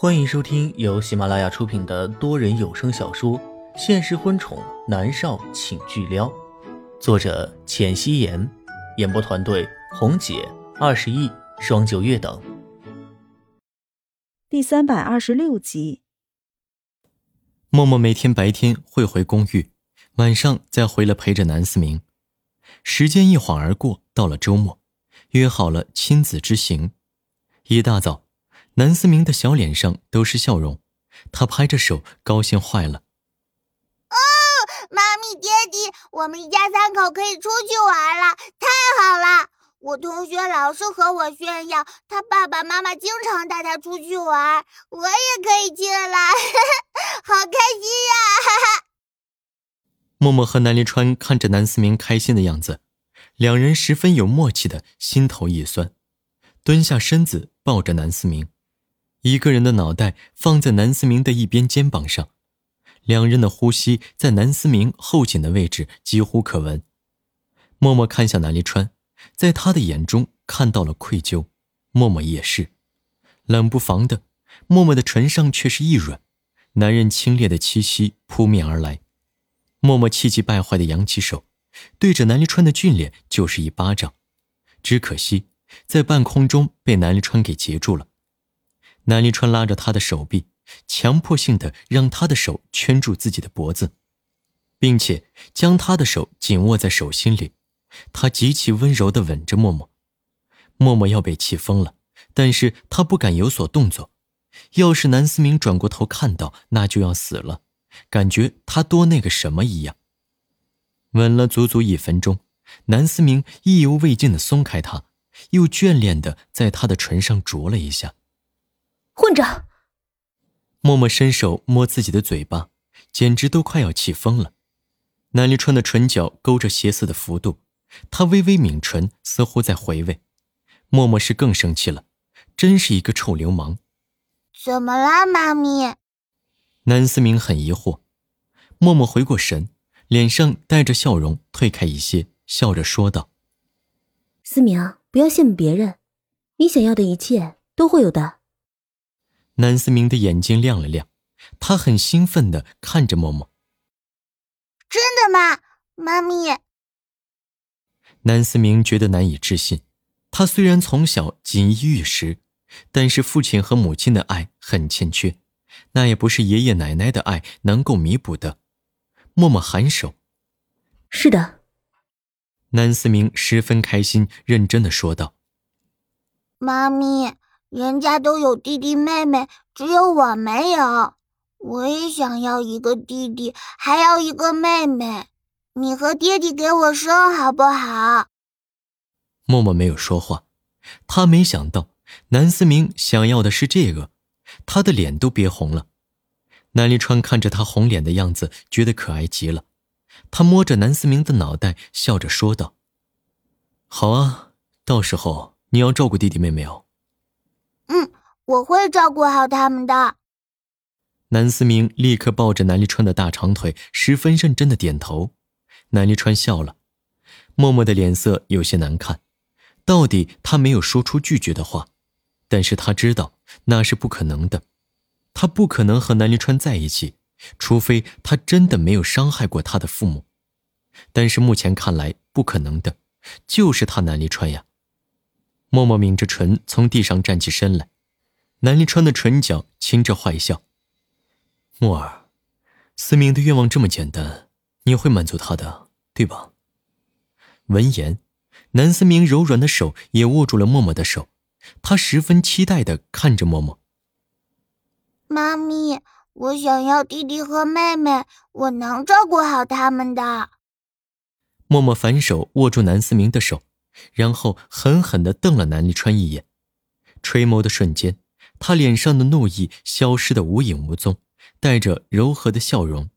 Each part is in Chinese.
欢迎收听由喜马拉雅出品的多人有声小说《现实婚宠男少请巨撩》，作者：浅汐颜，演播团队：红姐、二十亿、双九月等。第三百二十六集。默默每天白天会回公寓，晚上再回来陪着南思明。时间一晃而过，到了周末，约好了亲子之行。一大早，南思明的小脸上都是笑容，他拍着手，高兴坏了。哦，妈咪、爹地，我们一家三口可以出去玩了，太好了！我同学老是和我炫耀，他爸爸妈妈经常带他出去玩，我也可以去了，好开心呀！默默和南离川看着南思明开心的样子，两人十分有默契的心头一酸，蹲下身子抱着南思明，一个人的脑袋放在南思明的一边肩膀上，两人的呼吸在南思明后颈的位置几乎可闻。默默看向南离川，在他的眼中看到了愧疚，默默也是，冷不防的，默默的唇上却是一软，男人清冽的气息扑面而来。默默气急败坏的扬起手，对着南离川的俊脸就是一巴掌，只可惜在半空中被南离川给截住了。南离川拉着他的手臂，强迫性的让他的手圈住自己的脖子，并且将他的手紧握在手心里。他极其温柔的吻着默默。默默要被气疯了，但是他不敢有所动作。要是南思明转过头看到，那就要死了。感觉他多那个什么一样。吻了足足一分钟，南思明意犹未尽的松开他，又眷恋的在他的唇上啄了一下。混账！默默伸手摸自己的嘴巴，简直都快要气疯了。南离川的唇角勾着邪色的幅度，他微微抿唇，似乎在回味。默默是更生气了，真是一个臭流氓！怎么啦，妈咪？南思明很疑惑，默默回过神，脸上带着笑容，退开一些，笑着说道：“思明，不要羡慕别人，你想要的一切都会有的。”南思明的眼睛亮了亮，他很兴奋的看着默默：“真的吗，妈咪？”南思明觉得难以置信，他虽然从小锦衣玉食，但是父亲和母亲的爱很欠缺。那也不是爷爷奶奶的爱能够弥补的。默默颔首：“是的。”南思明十分开心，认真的说道：“妈咪，人家都有弟弟妹妹，只有我没有。我也想要一个弟弟，还要一个妹妹。你和爹地给我生好不好？”默默没有说话，他没想到南思明想要的是这个。他的脸都憋红了，南离川看着他红脸的样子，觉得可爱极了。他摸着南思明的脑袋，笑着说道：“好啊，到时候你要照顾弟弟妹妹哦。”“，我会照顾好他们的。”南思明立刻抱着南离川的大长腿，十分认真的点头。南离川笑了，默默的脸色有些难看。到底他没有说出拒绝的话。但是他知道那是不可能的，他不可能和南离川在一起，除非他真的没有伤害过他的父母。但是目前看来不可能的，就是他南离川呀。默默抿着唇，从地上站起身来，南临川的唇角噙着坏笑。默儿，思明的愿望这么简单，你会满足他的，对吧？闻言，南思明柔软的手也握住了默默的手。他十分期待的看着默默。妈咪，我想要弟弟和妹妹，我能照顾好他们的。默默反手握住南思明的手，然后狠狠的瞪了南立川一眼。垂眸的瞬间，他脸上的怒意消失的无影无踪，带着柔和的笑容。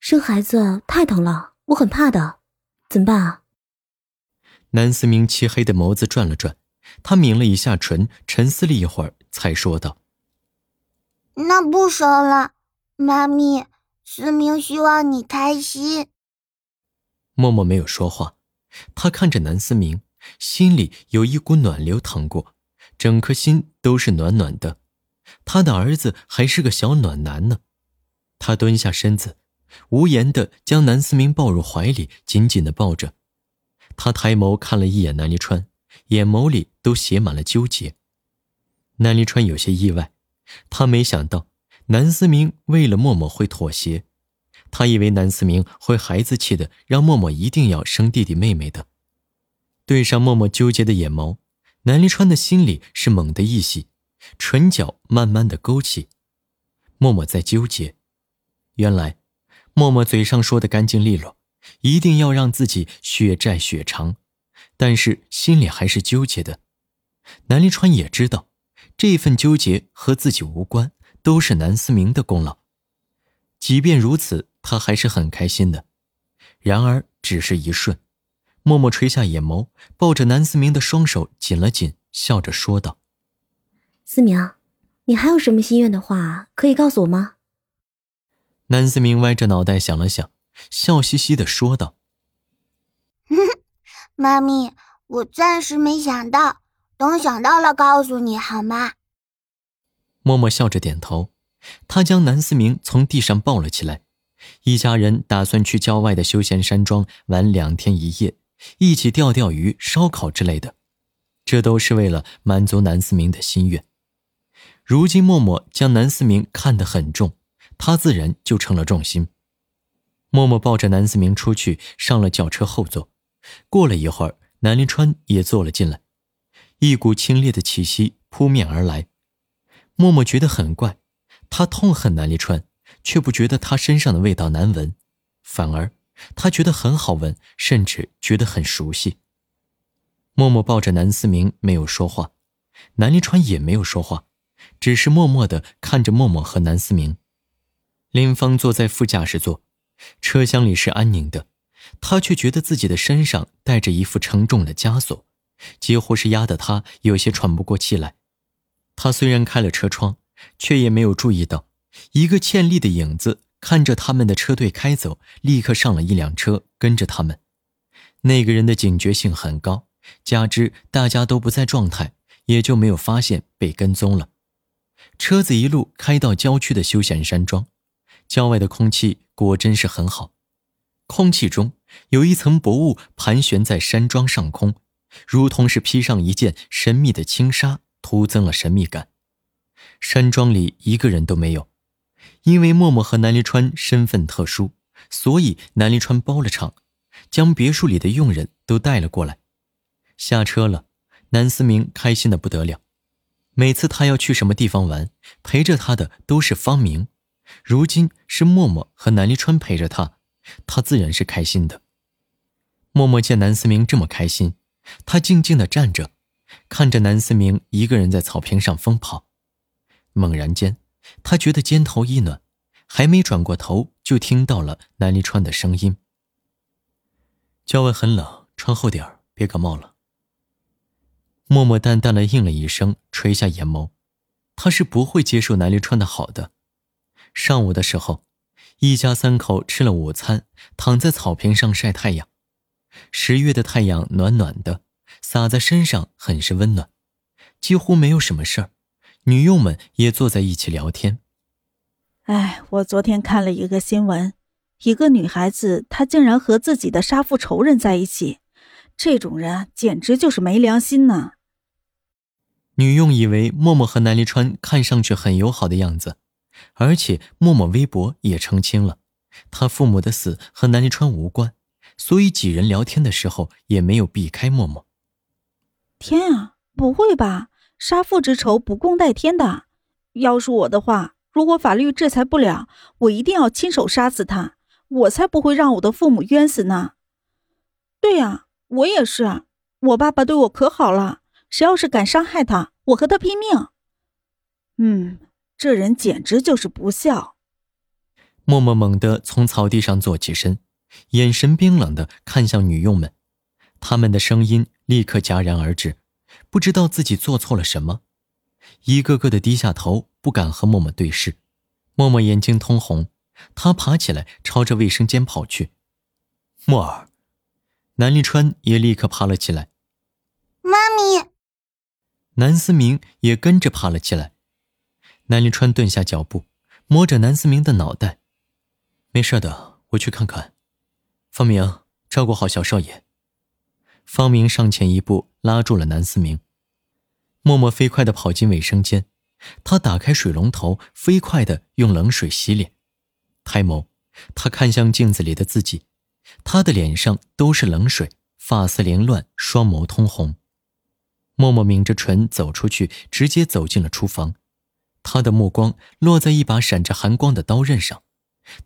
生孩子太疼了，我很怕的，怎么办啊？南思明漆黑的眸子转了转。他抿了一下唇，沉思了一会儿，才说道：“那不生了，妈咪，思明希望你开心。”默默没有说话，他看着南思明，心里有一股暖流淌过，整颗心都是暖暖的。他的儿子还是个小暖男呢。他蹲下身子，无言的将南思明抱入怀里，紧紧的抱着。他抬眸看了一眼南离川，眼眸里都写满了纠结。南离川有些意外，他没想到南思明为了默默会妥协。他以为南思明会孩子气的让默默一定要生弟弟妹妹的。对上默默纠结的眼眸，南临川的心里是猛地一喜，唇角慢慢的勾起。默默在纠结，原来，默默嘴上说的干净利落，一定要让自己血债血偿，但是心里还是纠结的。南临川也知道，这份纠结和自己无关，都是南思明的功劳。即便如此，他还是很开心的。然而，只是一瞬。默默垂下眼眸，抱着南思明的双手紧了紧，笑着说道：“思明，你还有什么心愿的话，可以告诉我吗？”南思明歪着脑袋想了想，笑嘻嘻的说道：“妈咪，我暂时没想到，等想到了告诉你好吗？”默默笑着点头，他将南思明从地上抱了起来，一家人打算去郊外的休闲山庄玩两天一夜。一起钓钓鱼、烧烤之类的，这都是为了满足南思明的心愿。如今默默将南思明看得很重，他自然就成了重心。默默抱着南思明出去，上了轿车后座。过了一会儿，南临川也坐了进来，一股清冽的气息扑面而来。默默觉得很怪，他痛恨南临川，却不觉得他身上的味道难闻，反而。他觉得很好闻，甚至觉得很熟悉。默默抱着南思明，没有说话，南临川也没有说话，只是默默的看着默默和南思明。林芳坐在副驾驶座，车厢里是安宁的，他却觉得自己的身上带着一副沉重的枷锁，几乎是压得他有些喘不过气来。他虽然开了车窗，却也没有注意到一个倩丽的影子。看着他们的车队开走，立刻上了一辆车，跟着他们。那个人的警觉性很高，加之大家都不在状态，也就没有发现被跟踪了。车子一路开到郊区的休闲山庄，郊外的空气果真是很好。空气中有一层薄雾盘旋在山庄上空，如同是披上一件神秘的轻纱，徒增了神秘感。山庄里一个人都没有。因为默默和南离川身份特殊，所以南离川包了场，将别墅里的佣人都带了过来。下车了，南思明开心的不得了。每次他要去什么地方玩，陪着他的都是方明，如今是默默和南离川陪着他，他自然是开心的。默默见南思明这么开心，他静静的站着，看着南思明一个人在草坪上疯跑，猛然间。他觉得肩头一暖，还没转过头，就听到了南离川的声音：“郊外很冷，穿厚点，别感冒了。”默默淡淡的应了一声，垂下眼眸。他是不会接受南离川的好的。上午的时候，一家三口吃了午餐，躺在草坪上晒太阳。十月的太阳暖暖的，洒在身上很是温暖，几乎没有什么事儿。女佣们也坐在一起聊天。哎，我昨天看了一个新闻，一个女孩子她竟然和自己的杀父仇人在一起，这种人简直就是没良心呢。女佣以为默默和南离川看上去很友好的样子，而且默默微博也澄清了，他父母的死和南离川无关，所以几人聊天的时候也没有避开默默。天啊，不会吧！杀父之仇不共戴天的，要是我的话，如果法律制裁不了，我一定要亲手杀死他，我才不会让我的父母冤死呢。对呀，我也是，我爸爸对我可好了，谁要是敢伤害他，我和他拼命。嗯，这人简直就是不孝。默默猛地从草地上坐起身，眼神冰冷的看向女佣们，他们的声音立刻戛然而止。不知道自己做错了什么，一个个的低下头，不敢和默默对视。默默眼睛通红，他爬起来朝着卫生间跑去。默儿，南立川也立刻爬了起来。妈咪，南思明也跟着爬了起来。南立川顿下脚步，摸着南思明的脑袋：“没事的，我去看看。”方明，照顾好小少爷。方明上前一步，拉住了南思明。默默飞快地跑进卫生间，他打开水龙头，飞快地用冷水洗脸。抬眸，他看向镜子里的自己，他的脸上都是冷水，发丝凌乱，双眸通红。默默抿着唇走出去，直接走进了厨房。他的目光落在一把闪着寒光的刀刃上，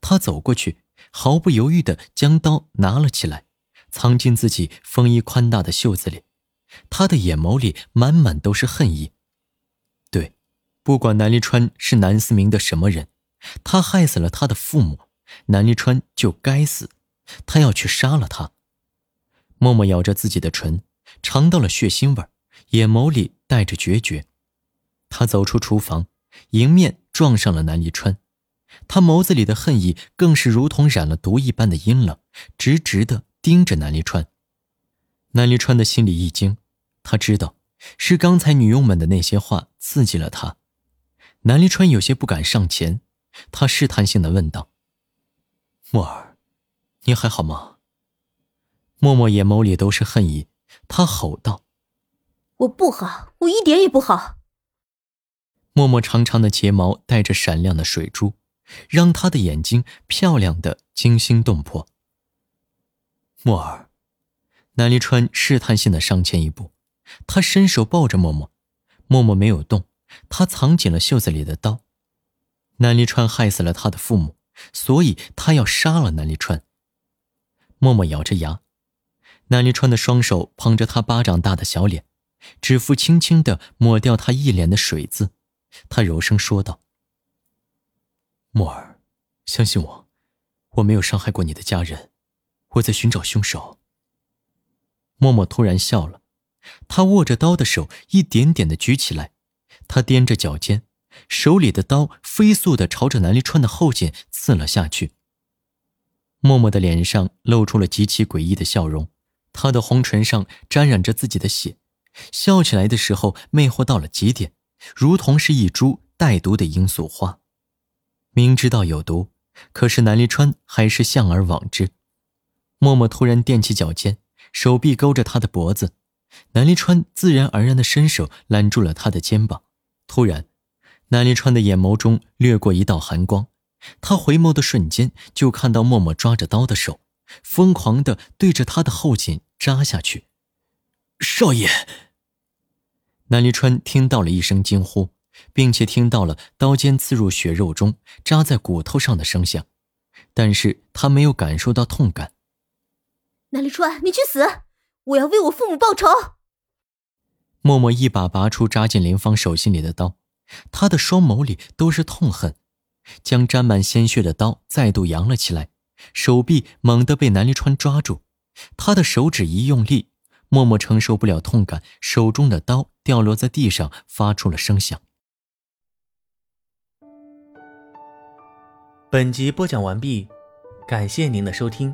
他走过去，毫不犹豫地将刀拿了起来，藏进自己风衣宽大的袖子里。他的眼眸里满满都是恨意。对，不管南离川是南思明的什么人，他害死了他的父母，南离川就该死，他要去杀了他。默默咬着自己的唇，尝到了血腥味眼眸里带着决绝。他走出厨房，迎面撞上了南离川，他眸子里的恨意更是如同染了毒一般的阴冷，直直的盯着南离川。南离川的心里一惊，他知道是刚才女佣们的那些话刺激了他。南离川有些不敢上前，他试探性的问道：“墨儿，你还好吗？”默默眼眸里都是恨意，他吼道：“我不好，我一点也不好。”默默长长的睫毛带着闪亮的水珠，让他的眼睛漂亮的惊心动魄。墨儿。南离川试探性的上前一步，他伸手抱着默默，默默没有动，他藏紧了袖子里的刀。南离川害死了他的父母，所以他要杀了南离川。默默咬着牙，南离川的双手捧着他巴掌大的小脸，指腹轻轻的抹掉他一脸的水渍，他柔声说道：“默儿，相信我，我没有伤害过你的家人，我在寻找凶手。”默默突然笑了，他握着刀的手一点点的举起来，他踮着脚尖，手里的刀飞速的朝着南离川的后颈刺了下去。默默的脸上露出了极其诡异的笑容，他的红唇上沾染着自己的血，笑起来的时候魅惑到了极点，如同是一株带毒的罂粟花。明知道有毒，可是南离川还是向而往之。默默突然踮起脚尖。手臂勾着他的脖子，南离川自然而然的伸手揽住了他的肩膀。突然，南离川的眼眸中掠过一道寒光，他回眸的瞬间就看到默默抓着刀的手，疯狂的对着他的后颈扎下去。少爷！南离川听到了一声惊呼，并且听到了刀尖刺入血肉中、扎在骨头上的声响，但是他没有感受到痛感。南离川，你去死！我要为我父母报仇。默默一把拔出扎进林芳手心里的刀，他的双眸里都是痛恨，将沾满鲜血的刀再度扬了起来，手臂猛地被南离川抓住，他的手指一用力，默默承受不了痛感，手中的刀掉落在地上，发出了声响。本集播讲完毕，感谢您的收听。